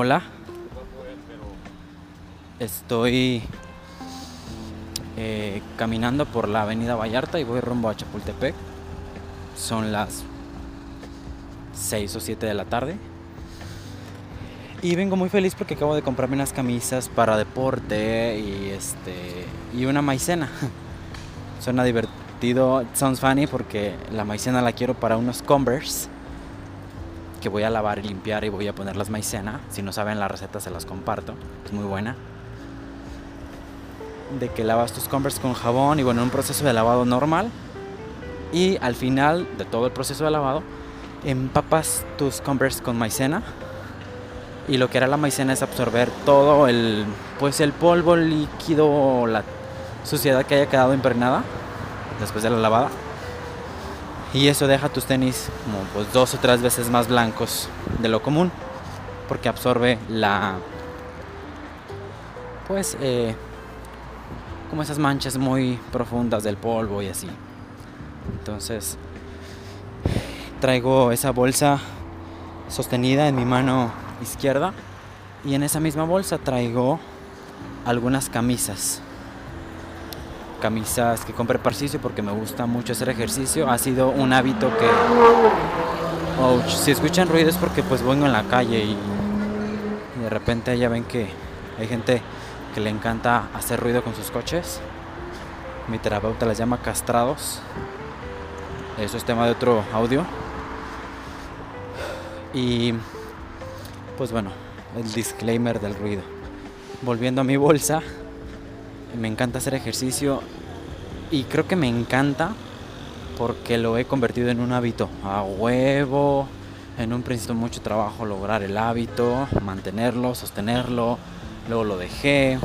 Hola. Estoy eh, caminando por la avenida Vallarta y voy rumbo a Chapultepec. Son las 6 o 7 de la tarde. Y vengo muy feliz porque acabo de comprarme unas camisas para deporte y este y una maicena. Suena divertido, sounds funny porque la maicena la quiero para unos Converse que voy a lavar y limpiar y voy a poner las maicena. Si no saben la receta se las comparto, es muy buena. De que lavas tus Converse con jabón y bueno, un proceso de lavado normal. Y al final de todo el proceso de lavado, empapas tus Converse con maicena. Y lo que hará la maicena es absorber todo el pues el polvo, el líquido, la suciedad que haya quedado impregnada después de la lavada y eso deja tus tenis como pues dos o tres veces más blancos de lo común porque absorbe la pues eh, como esas manchas muy profundas del polvo y así. Entonces traigo esa bolsa sostenida en mi mano izquierda y en esa misma bolsa traigo algunas camisas camisas que compré para porque me gusta mucho hacer ejercicio. Ha sido un hábito que... si escuchan ruido es porque pues vengo en la calle y, de repente ya ven que hay gente que le encanta hacer ruido con sus coches. Mi terapeuta las llama castrados. Eso es tema de otro audio. Y pues bueno, el disclaimer del ruido. Volviendo a mi bolsa, me encanta hacer ejercicio y creo que me encanta porque lo he convertido en un hábito a huevo. En un principio mucho trabajo lograr el hábito, mantenerlo, sostenerlo. Luego lo dejé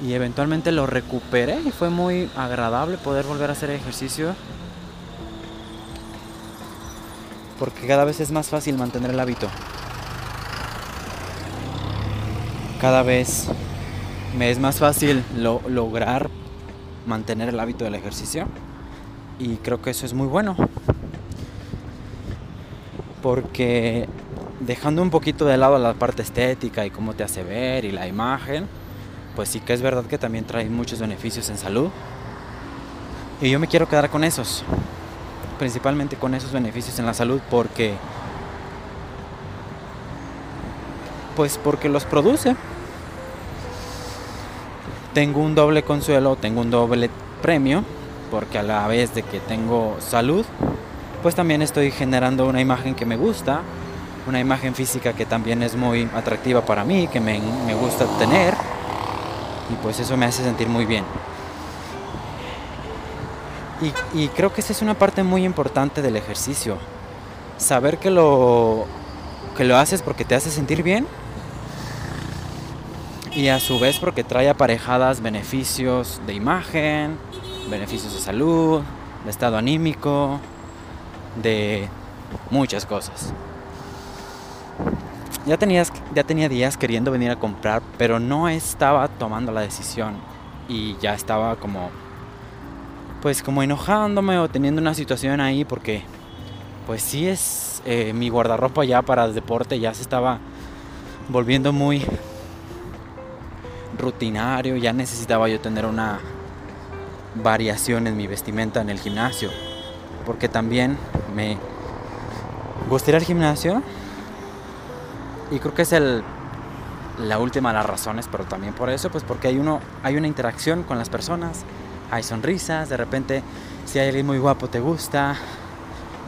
y eventualmente lo recuperé y fue muy agradable poder volver a hacer ejercicio. Porque cada vez es más fácil mantener el hábito. Cada vez me es más fácil lograr mantener el hábito del ejercicio y creo que eso es muy bueno. Porque dejando un poquito de lado la parte estética y cómo te hace ver y la imagen pues sí que es verdad que también trae muchos beneficios en salud. Y yo me quiero quedar con esos principalmente con esos beneficios en la salud porque pues porque los produce tengo un doble consuelo, tengo un doble premio, porque a la vez de que tengo salud, pues también estoy generando una imagen que me gusta, una imagen física que también es muy atractiva para mí, que me, gusta tener, y pues eso me hace sentir muy bien. Y, y, creo que esa es una parte muy importante del ejercicio. Saber que lo, que lo haces porque te hace sentir bien y a su vez porque trae aparejadas beneficios de imagen, beneficios de salud, de estado anímico, de muchas cosas. Ya, ya tenía días queriendo venir a comprar, pero no estaba tomando la decisión y ya estaba como, pues como enojándome o teniendo una situación ahí porque, pues sí es eh, mi guardarropa ya para el deporte ya se estaba volviendo muy rutinario, ya necesitaba yo tener una variación en mi vestimenta en el gimnasio, porque también me gusta ir al gimnasio y creo que es el la última de las razones, pero también por eso, pues porque hay uno hay una interacción con las personas, hay sonrisas, de repente si hay alguien muy guapo te gusta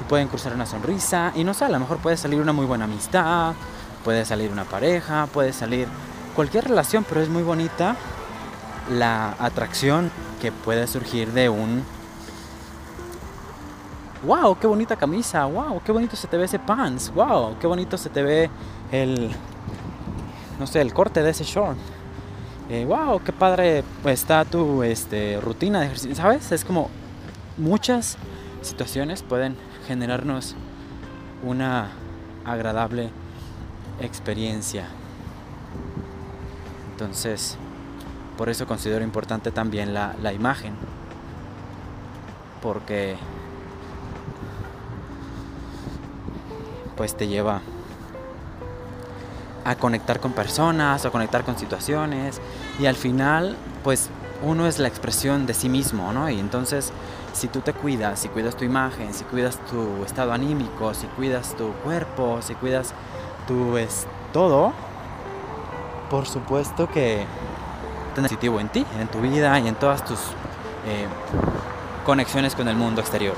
y pueden cruzar una sonrisa y no sé, a lo mejor puede salir una muy buena amistad, puede salir una pareja, puede salir cualquier relación, pero es muy bonita la atracción que puede surgir de un wow, qué bonita camisa, wow, qué bonito se te ve ese pants, wow, qué bonito se te ve el no sé, el corte de ese short. Eh, wow, qué padre está tu este, rutina de ejercicio, ¿sabes? Es como muchas situaciones pueden generarnos una agradable experiencia. Entonces, por eso considero importante también la, imagen. Porque pues te lleva a conectar con personas, a conectar con situaciones y al final pues uno es la expresión de sí mismo, ¿no? Y entonces si tú te cuidas, si cuidas tu imagen, si cuidas tu estado anímico, si cuidas tu cuerpo, si cuidas tu es todo, por supuesto que tendrás positivo en ti, en tu vida y en todas tus eh, conexiones con el mundo exterior.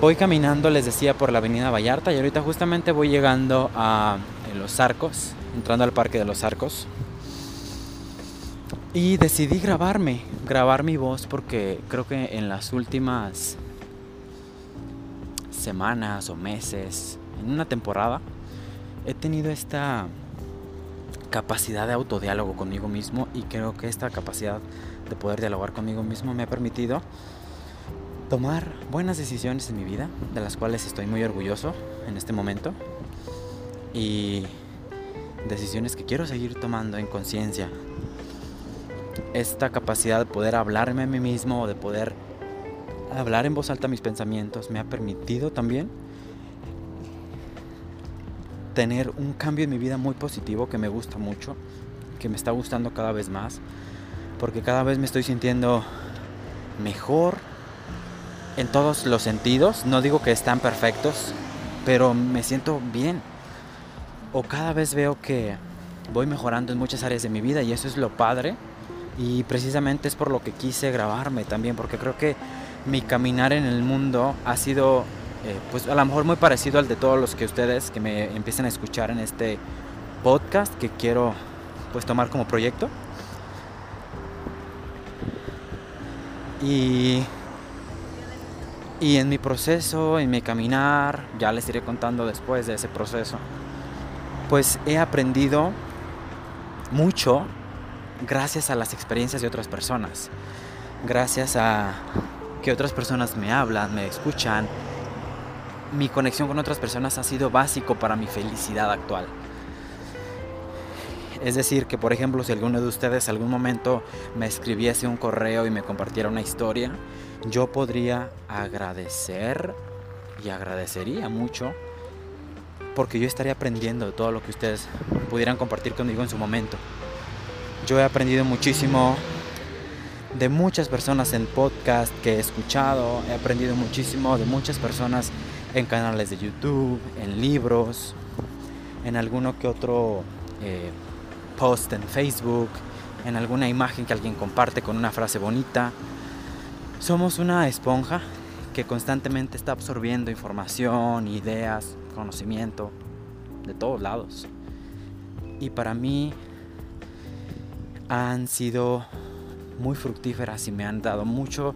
Voy caminando, les decía, por la avenida Vallarta y ahorita justamente voy llegando a Los Arcos, entrando al Parque de los Arcos. Y decidí grabarme, grabar mi voz porque creo que en las últimas semanas o meses, en una temporada, he tenido esta capacidad de autodiálogo conmigo mismo y creo que esta capacidad de poder dialogar conmigo mismo me ha permitido tomar buenas decisiones en mi vida, de las cuales estoy muy orgulloso en este momento, y decisiones que quiero seguir tomando en conciencia. Esta capacidad de poder hablarme a mí mismo, de poder hablar en voz alta mis pensamientos, me ha permitido también tener un cambio en mi vida muy positivo que me gusta mucho, que me está gustando cada vez más, porque cada vez me estoy sintiendo mejor, en todos los sentidos. No digo que están perfectos, pero me siento bien. O cada vez veo que voy mejorando en muchas áreas de mi vida y eso es lo padre. Y precisamente es por lo que quise grabarme también, porque creo que mi caminar en el mundo ha sido, eh, pues a lo mejor muy parecido al de todos los que ustedes que me empiecen a escuchar en este podcast que quiero pues tomar como proyecto. Y y en mi proceso, en mi caminar, ya les iré contando después de ese proceso, pues he aprendido mucho gracias a las experiencias de otras personas, gracias a que otras personas me hablan, me escuchan. Mi conexión con otras personas ha sido básico para mi felicidad actual. Es decir, que por ejemplo, si alguno de ustedes algún momento me escribiese un correo y me compartiera una historia, yo podría agradecer y agradecería mucho porque yo estaría aprendiendo de todo lo que ustedes pudieran compartir conmigo en su momento. Yo he aprendido muchísimo de muchas personas en podcast que he escuchado, he aprendido muchísimo de muchas personas en canales de YouTube, en libros, en alguno que otro eh, post en Facebook, en alguna imagen que alguien comparte con una frase bonita. Somos una esponja que constantemente está absorbiendo información, ideas, conocimiento de todos lados. Y para mí han sido muy fructíferas y me han dado mucho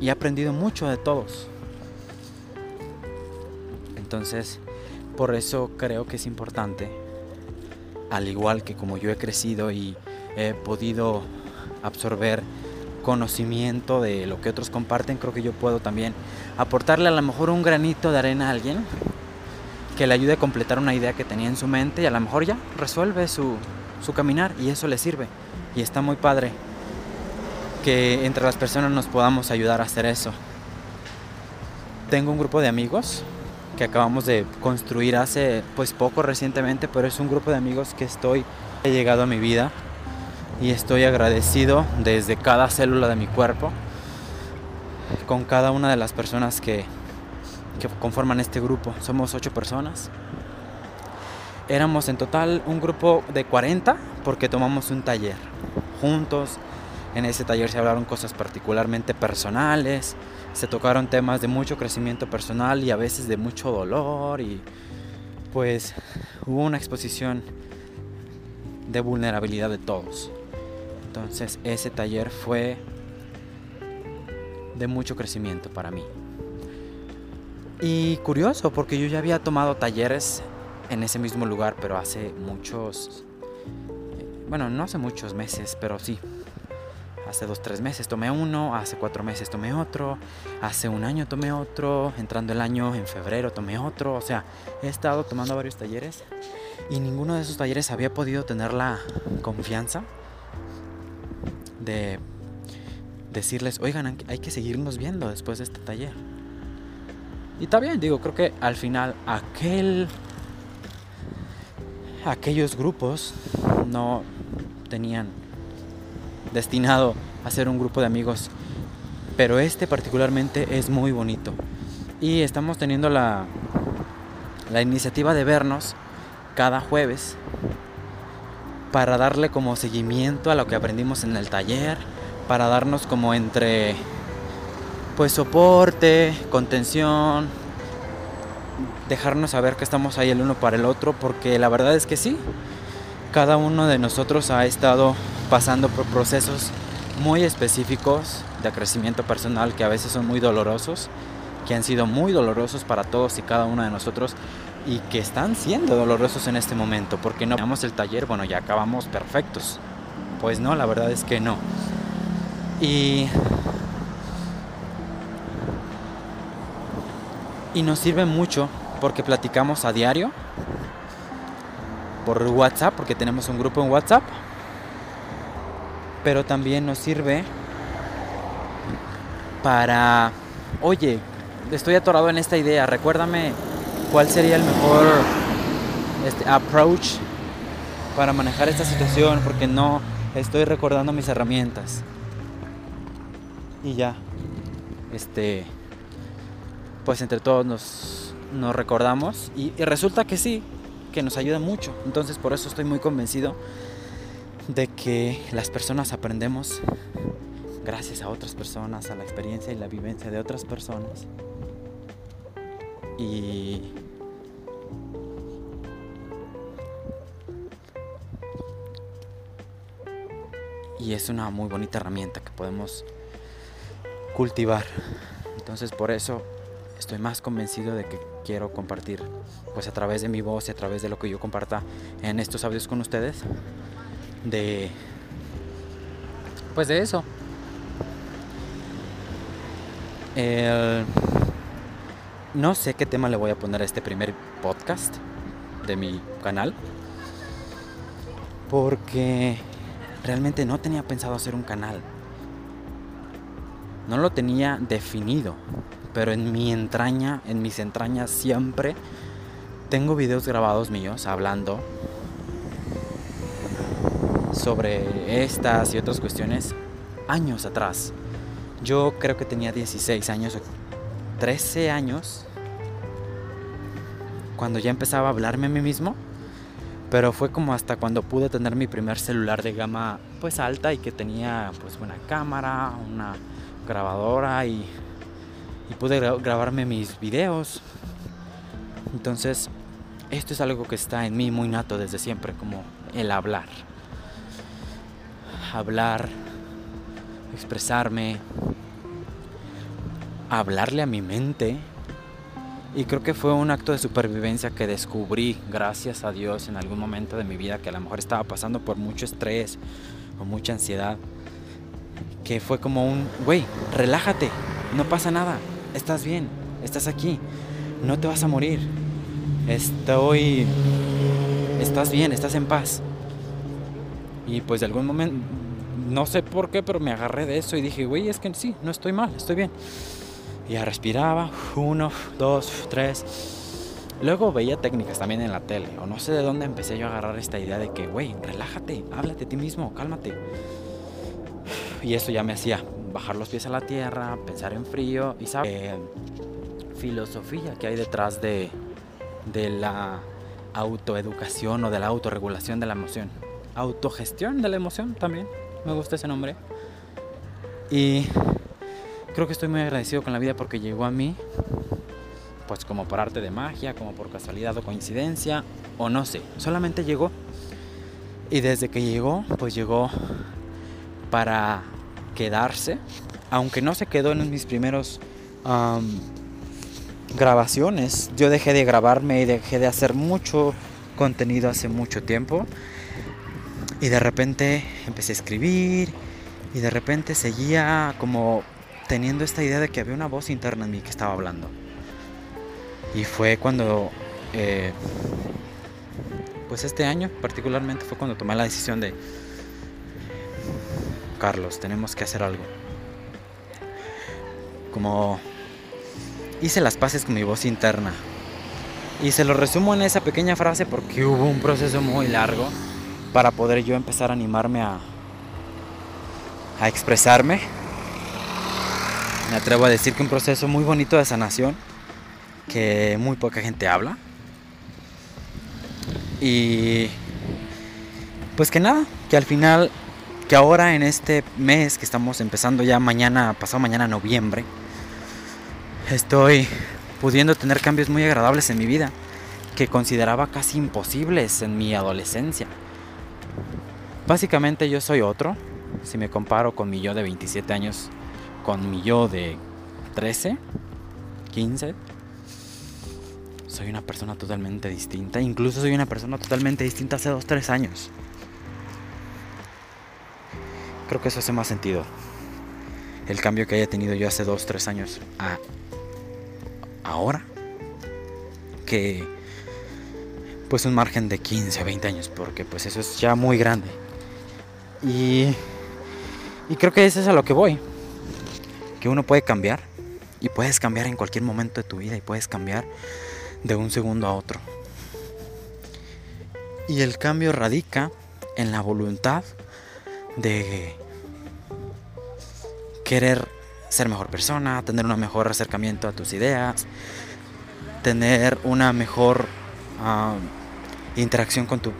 y he aprendido mucho de todos. Entonces, por eso creo que es importante, al igual que como yo he crecido y he podido absorber conocimiento de lo que otros comparten, creo que yo puedo también aportarle a lo mejor un granito de arena a alguien que le ayude a completar una idea que tenía en su mente y a lo mejor ya resuelve su, su caminar y eso le sirve. Y está muy padre que entre las personas nos podamos ayudar a hacer eso. Tengo un grupo de amigos que acabamos de construir hace pues poco recientemente, pero es un grupo de amigos que estoy he llegado a mi vida y estoy agradecido desde cada célula de mi cuerpo con cada una de las personas que, que conforman este grupo. Somos ocho personas. Éramos en total un grupo de 40 porque tomamos un taller juntos. En ese taller se hablaron cosas particularmente personales, se tocaron temas de mucho crecimiento personal y a veces de mucho dolor y pues hubo una exposición de vulnerabilidad de todos. Entonces ese taller fue de mucho crecimiento para mí. Y curioso, porque yo ya había tomado talleres en ese mismo lugar, pero hace muchos, eh, bueno, no hace muchos meses, pero sí. Hace dos, tres meses tomé uno, hace cuatro meses tomé otro, hace un año tomé otro, entrando el año en febrero tomé otro, o sea, he estado tomando varios talleres y ninguno de esos talleres había podido tener la confianza de decirles, oigan, hay que seguirnos viendo después de este taller. Y está bien, digo, creo que al final aquel aquellos grupos no tenían destinado a ser un grupo de amigos, pero este particularmente es muy bonito. Y estamos teniendo la, la iniciativa de vernos cada jueves para darle como seguimiento a lo que aprendimos en el taller, para darnos como entre pues soporte, contención, dejarnos saber que estamos ahí el uno para el otro, porque la verdad es que sí, cada uno de nosotros ha estado pasando por procesos muy específicos de crecimiento personal que a veces son muy dolorosos, que han sido muy dolorosos para todos y cada uno de nosotros y que están siendo dolorosos en este momento, porque no veamos el taller, bueno, ya acabamos perfectos. Pues no, la verdad es que no. Y y nos sirve mucho porque platicamos a diario por WhatsApp, porque tenemos un grupo en WhatsApp. Pero también nos sirve para, oye, estoy atorado en esta idea, recuérdame cuál sería el mejor este, approach para manejar esta situación, porque no estoy recordando mis herramientas. Y ya, este, pues entre todos nos, nos recordamos y, y resulta que sí, que nos ayuda mucho. Entonces por eso estoy muy convencido de que las personas aprendemos gracias a otras personas, a la experiencia y la vivencia de otras personas. Y y es una muy bonita herramienta que podemos cultivar. Entonces por eso estoy más convencido de que quiero compartir pues a través de mi voz y a través de lo que yo comparta en estos audios con ustedes de pues de eso. No sé qué tema le voy a poner a este primer podcast de mi canal porque realmente no tenía pensado hacer un canal. No lo tenía definido pero en mi entraña, en mis entrañas siempre tengo videos grabados míos hablando sobre estas y otras cuestiones años atrás. Yo creo que tenía 16 años, 13 años, cuando ya empezaba a hablarme a mí mismo. Pero fue como hasta cuando pude tener mi primer celular de gama pues alta y que tenía pues una cámara, una grabadora y y pude grabarme mis videos. Entonces, esto es algo que está en mí muy nato desde siempre, como el hablar. Hablar, expresarme, hablarle a mi mente. Y creo que fue un acto de supervivencia que descubrí, gracias a Dios, en algún momento de mi vida que a lo mejor estaba pasando por mucho estrés o mucha ansiedad. Que fue como un, güey, relájate, no pasa nada estás bien, estás aquí, no te vas a morir. Estoy, estás bien, estás en paz. Y pues de algún momento, no sé por qué, pero me agarré de eso y dije, güey, es que sí, no estoy mal, estoy bien. Y ya respiraba, uno, dos, tres. Luego veía técnicas también en la tele, o no sé de dónde empecé yo a agarrar esta idea de que, güey, relájate, háblate a ti mismo, cálmate. Y eso ya me hacía bajar los pies a la tierra, pensar en frío y saber filosofía que hay detrás de, de la autoeducación o de la autorregulación de la emoción. Autogestión de la emoción también, me gusta ese nombre. Y creo que estoy muy agradecido con la vida porque llegó a mí, pues como por arte de magia, como por casualidad o coincidencia, o no sé, solamente llegó. Y desde que llegó, pues llegó para quedarse, aunque no se quedó en mis primeros grabaciones. Yo dejé de grabarme y dejé de hacer mucho contenido hace mucho tiempo. Y de repente empecé a escribir y de repente seguía como teniendo esta idea de que había una voz interna en mí que estaba hablando. Y fue cuando, eh, pues este año particularmente fue cuando tomé la decisión de Carlos, tenemos que hacer algo. Como hice las paces con mi voz interna Y se lo resumo en esa pequeña frase porque hubo un proceso muy largo para poder yo empezar a animarme a, a expresarme. Me atrevo a decir que un proceso muy bonito de sanación que muy poca gente habla. Y pues que nada, que al final, que ahora en este mes que estamos empezando ya mañana, pasado mañana noviembre, estoy pudiendo tener cambios muy agradables en mi vida que consideraba casi imposibles en mi adolescencia. Básicamente yo soy otro, si me comparo con mi yo de 27 años, con mi yo de 13, 15, soy una persona totalmente distinta. Incluso soy una persona totalmente distinta hace 2, 3 años. Creo que eso hace más sentido. El cambio que haya tenido yo hace 2, 3 años a ahora que pues un margen de 15 o 20 años porque pues eso es ya muy grande y, y creo que eso es a lo que voy. Que uno puede cambiar y puedes cambiar en cualquier momento de tu vida y puedes cambiar de un segundo a otro. Y el cambio radica en la voluntad de querer ser mejor persona, tener un mejor acercamiento a tus ideas, tener una mejor ah, interacción con tu,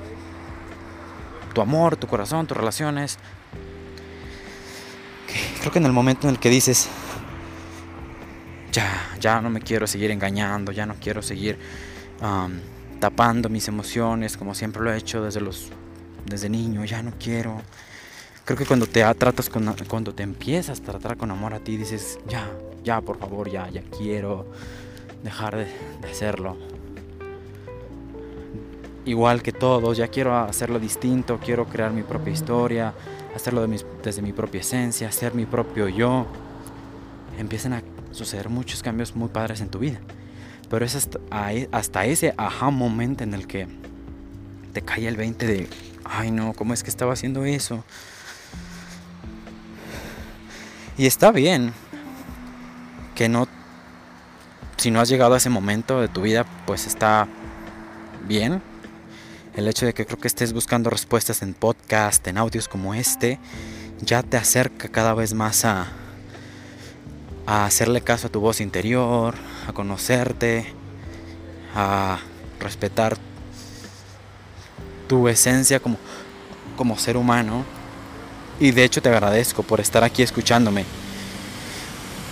tu amor, tu corazón, tus relaciones. Creo que en el momento en el que dices, ya, ya no me quiero seguir engañando, ya no quiero seguir tapando mis emociones como siempre lo he hecho desde los desde niño, ya no quiero creo que cuando te tratas con, cuando te empiezas a tratar con amor a ti, dices, ya, ya, por favor, ya, ya quiero dejar de, hacerlo. Igual que todos, ya quiero hacerlo distinto, quiero crear mi propia historia, hacerlo desde mi propia esencia, ser mi propio yo. Empiezan a suceder muchos cambios muy padres en tu vida. Pero es hasta, hasta ese aha momento en el que te cae el 20 de, ay no, ¿cómo es que estaba haciendo eso? Y está bien que no, si no has llegado a ese momento de tu vida, pues está bien. El hecho de que creo que estés buscando respuestas en podcast, en audios como este, ya te acerca cada vez más a, a hacerle caso a tu voz interior, a conocerte, a respetar tu esencia como, como ser humano y de hecho te agradezco por estar aquí escuchándome.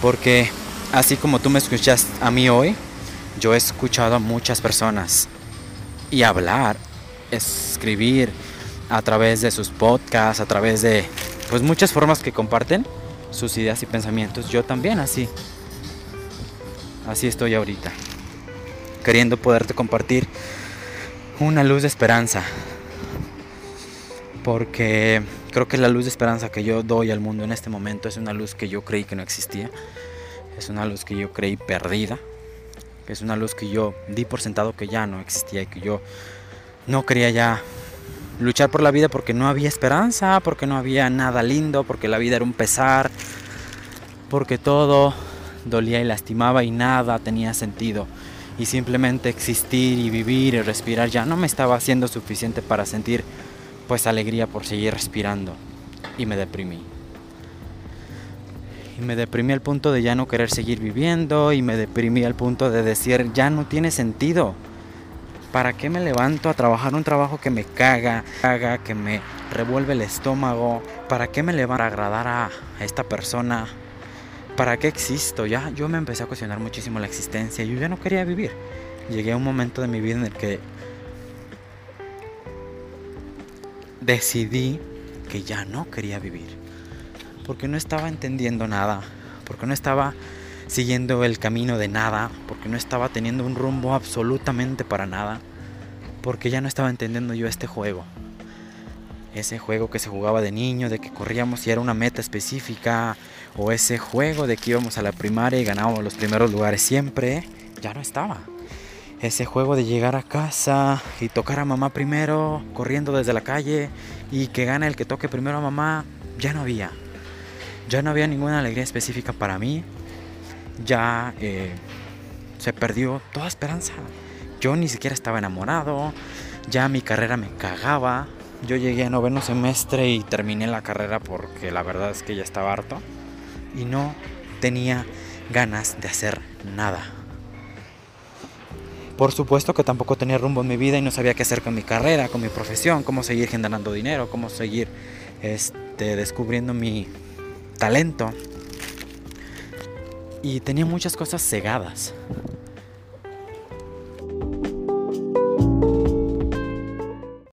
Porque así como tú me escuchas a mí hoy, yo he escuchado a muchas personas. Y hablar, escribir a través de sus podcasts, a través de pues muchas formas que comparten sus ideas y pensamientos. Yo también así. Así estoy ahorita. Queriendo poderte compartir una luz de esperanza. Porque Creo que la luz de esperanza que yo doy al mundo en este momento es una luz que yo creí que no existía. Es una luz que yo creí perdida. Es una luz que yo di por sentado que ya no existía y que yo no quería ya luchar por la vida porque no había esperanza, porque no había nada lindo, porque la vida era un pesar, porque todo dolía y lastimaba y nada tenía sentido. Y simplemente existir y vivir y respirar ya no me estaba haciendo suficiente para sentir pues alegría por seguir respirando y me deprimí. Y me deprimí al punto de ya no querer seguir viviendo y me deprimí al punto de decir ya no tiene sentido. ¿Para qué me levanto a trabajar un trabajo que me caga, caga, que me revuelve el estómago? ¿Para qué me levanto a agradar a esta persona? ¿Para qué existo? Ya yo me empecé a cuestionar muchísimo la existencia. Yo ya no quería vivir. Llegué a un momento de mi vida en el que decidí que ya no quería vivir. Porque no estaba entendiendo nada. Porque no estaba siguiendo el camino de nada. Porque no estaba teniendo un rumbo absolutamente para nada. Porque ya no estaba entendiendo yo este juego. Ese juego que se jugaba de niño, de que corríamos y era una meta específica. O ese juego de que íbamos a la primaria y ganábamos los primeros lugares siempre. Ya no estaba ese juego de llegar a casa y tocar a mamá primero, corriendo desde la calle y que gane el que toque primero a mamá, ya no había. Ya no había ninguna alegría específica para mí. Ya eh, se perdió toda esperanza. yo ni siquiera estaba enamorado, ya mi carrera me cagaba. Yo llegué a noveno semestre y terminé la carrera porque la verdad es que ya estaba harto y no tenía ganas de hacer nada. Por supuesto que tampoco tenía rumbo en mi vida y no sabía qué hacer con mi carrera, con mi profesión, cómo seguir generando dinero, cómo seguir este, descubriendo mi talento. Y tenía muchas cosas cegadas.